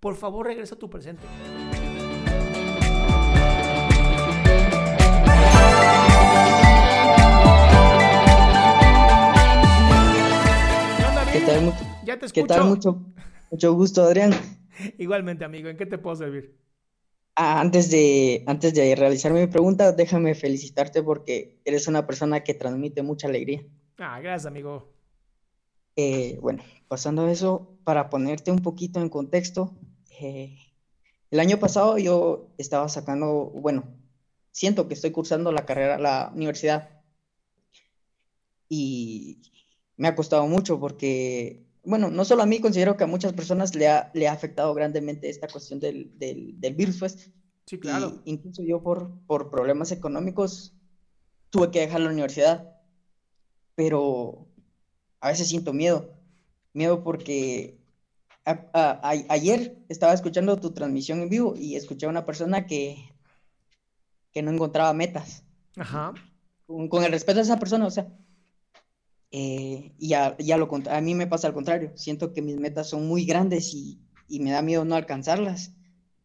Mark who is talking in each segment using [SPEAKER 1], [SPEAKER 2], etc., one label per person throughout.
[SPEAKER 1] Por favor, regresa a tu presente.
[SPEAKER 2] ¿Qué tal? Mu-
[SPEAKER 1] Ya te
[SPEAKER 2] ¿Qué tal?
[SPEAKER 1] escucho.
[SPEAKER 2] Mucho, mucho gusto, Adrián.
[SPEAKER 1] Igualmente, amigo, ¿en qué te puedo servir?
[SPEAKER 2] Ah, antes de, antes de realizar mi pregunta, déjame felicitarte porque eres una persona que transmite mucha alegría.
[SPEAKER 1] Ah, gracias, amigo.
[SPEAKER 2] Eh, bueno, pasando a eso, para ponerte un poquito en contexto, eh, el año pasado yo estaba sacando, bueno, siento que estoy cursando la carrera, la universidad, y me ha costado mucho porque, bueno, no solo a mí, considero que a muchas personas le ha, le ha afectado grandemente esta cuestión del, del, del virus, pues.
[SPEAKER 1] Sí, claro.
[SPEAKER 2] Y incluso yo por, por problemas económicos tuve que dejar la universidad, pero a veces siento miedo, miedo porque a- a- a- ayer estaba escuchando tu transmisión en vivo y escuché a una persona que, que no encontraba metas.
[SPEAKER 1] Ajá.
[SPEAKER 2] Con, con el respeto a esa persona, o sea, eh, y a, y a lo a mí me pasa al contrario, siento que mis metas son muy grandes y, y me da miedo no alcanzarlas.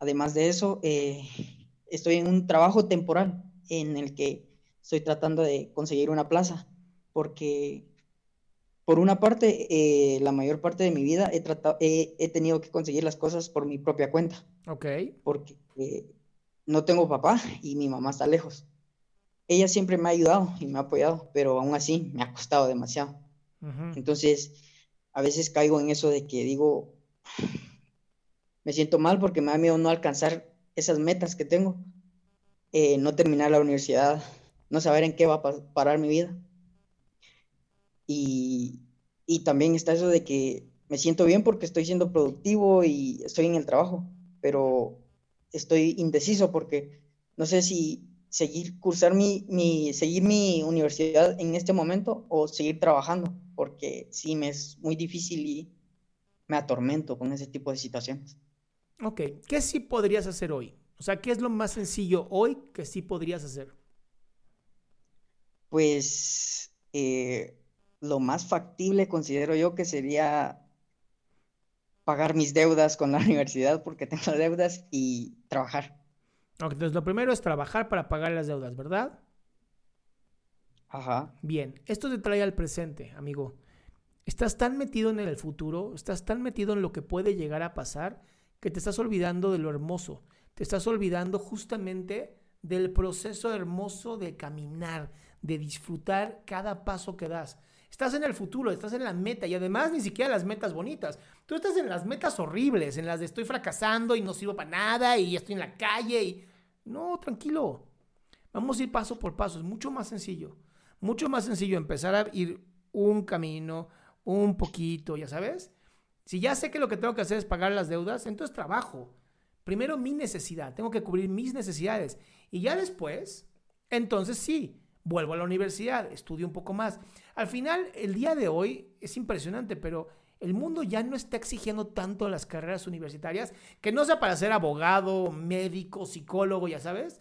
[SPEAKER 2] Además de eso, eh, estoy en un trabajo temporal en el que estoy tratando de conseguir una plaza, porque por una parte, eh, la mayor parte de mi vida he tratado, he, he tenido que conseguir las cosas por mi propia cuenta,
[SPEAKER 1] Ok.
[SPEAKER 2] porque eh, no tengo papá y mi mamá está lejos. Ella siempre me ha ayudado y me ha apoyado, pero aún así me ha costado demasiado.
[SPEAKER 1] Ujú.
[SPEAKER 2] Entonces, a veces caigo en eso de que digo, me siento mal porque me da miedo no alcanzar esas metas que tengo, eh, no terminar la universidad, no saber en qué va a pa- parar mi vida. Y, y también está eso de que me siento bien porque estoy siendo productivo y estoy en el trabajo, pero estoy indeciso porque no sé si seguir cursar mi, mi, seguir mi universidad en este momento o seguir trabajando, porque sí me es muy difícil y me atormento con ese tipo de situaciones.
[SPEAKER 1] Ok. ¿Qué sí podrías hacer hoy? O sea, ¿qué es lo más sencillo hoy que sí podrías hacer?
[SPEAKER 2] Pues eh, lo más factible considero yo que sería pagar mis deudas con la universidad porque tengo deudas y trabajar.
[SPEAKER 1] Ok, entonces lo primero es trabajar para pagar las deudas, ¿verdad?
[SPEAKER 2] Ajá.
[SPEAKER 1] Bien, esto te trae al presente, amigo. Estás tan metido en el futuro, estás tan metido en lo que puede llegar a pasar, que te estás olvidando de lo hermoso. Te estás olvidando justamente del proceso hermoso de caminar, de disfrutar cada paso que das. Estás en el futuro, estás en la meta y además ni siquiera las metas bonitas. Tú estás en las metas horribles, en las de estoy fracasando y no sirvo para nada y estoy en la calle y... No, tranquilo. Vamos a ir paso por paso, es mucho más sencillo. Mucho más sencillo empezar a ir un camino, un poquito, ya sabes. Si ya sé que lo que tengo que hacer es pagar las deudas, entonces trabajo. Primero mi necesidad, tengo que cubrir mis necesidades. Y ya después, entonces sí, vuelvo a la universidad, estudio un poco más. Al final, el día de hoy es impresionante, pero el mundo ya no está exigiendo tanto las carreras universitarias, que no sea para ser abogado, médico, psicólogo, ya sabes.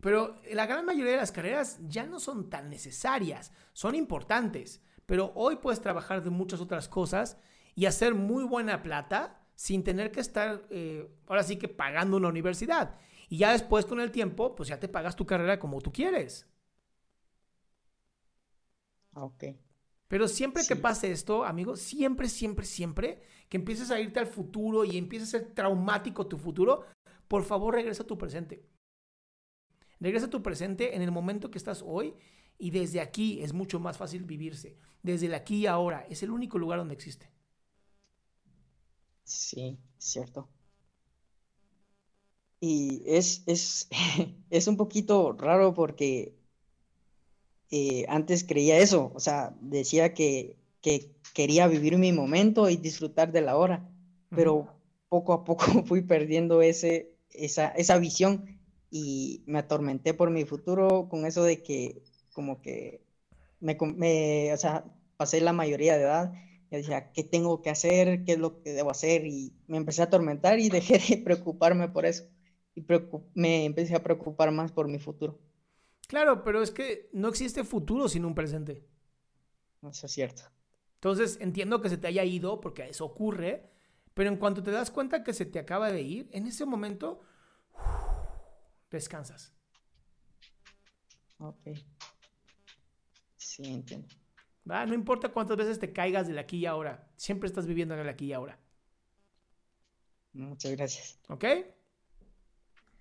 [SPEAKER 1] Pero la gran mayoría de las carreras ya no son tan necesarias, son importantes, pero hoy puedes trabajar de muchas otras cosas y hacer muy buena plata sin tener que estar, eh, ahora sí que pagando una universidad. Y ya después con el tiempo, pues ya te pagas tu carrera como tú quieres.
[SPEAKER 2] Ok.
[SPEAKER 1] Pero siempre que pase esto, amigo, siempre, siempre, siempre que empieces a irte al futuro y empieces a ser traumático tu futuro, por favor regresa a tu presente. Regresa a tu presente en el momento que estás hoy y desde aquí es mucho más fácil vivirse. Desde el aquí y ahora es el único lugar donde existe.
[SPEAKER 2] Sí, cierto. Y es, es, es un poquito raro porque eh, antes creía eso, o sea, decía que, quería vivir mi momento y disfrutar de la hora, pero poco a poco fui perdiendo ese, esa, esa visión y me atormenté por mi futuro con eso de que como que me, me, o sea, pasé la mayoría de edad y decía, ¿qué tengo que hacer? ¿Qué es lo que debo hacer? Y me empecé a atormentar y dejé de preocuparme por eso y me empecé a preocupar más por mi futuro.
[SPEAKER 1] Claro, pero es que no existe futuro sin un presente.
[SPEAKER 2] Eso es cierto.
[SPEAKER 1] Entonces entiendo que se te haya ido porque eso ocurre, pero en cuanto te das cuenta que se te acaba de ir, en ese momento descansas.
[SPEAKER 2] Ok. Sí, entiendo.
[SPEAKER 1] No importa cuántas veces te caigas del aquí y ahora, siempre estás viviendo en el aquí y ahora.
[SPEAKER 2] Muchas gracias.
[SPEAKER 1] ¿Ok?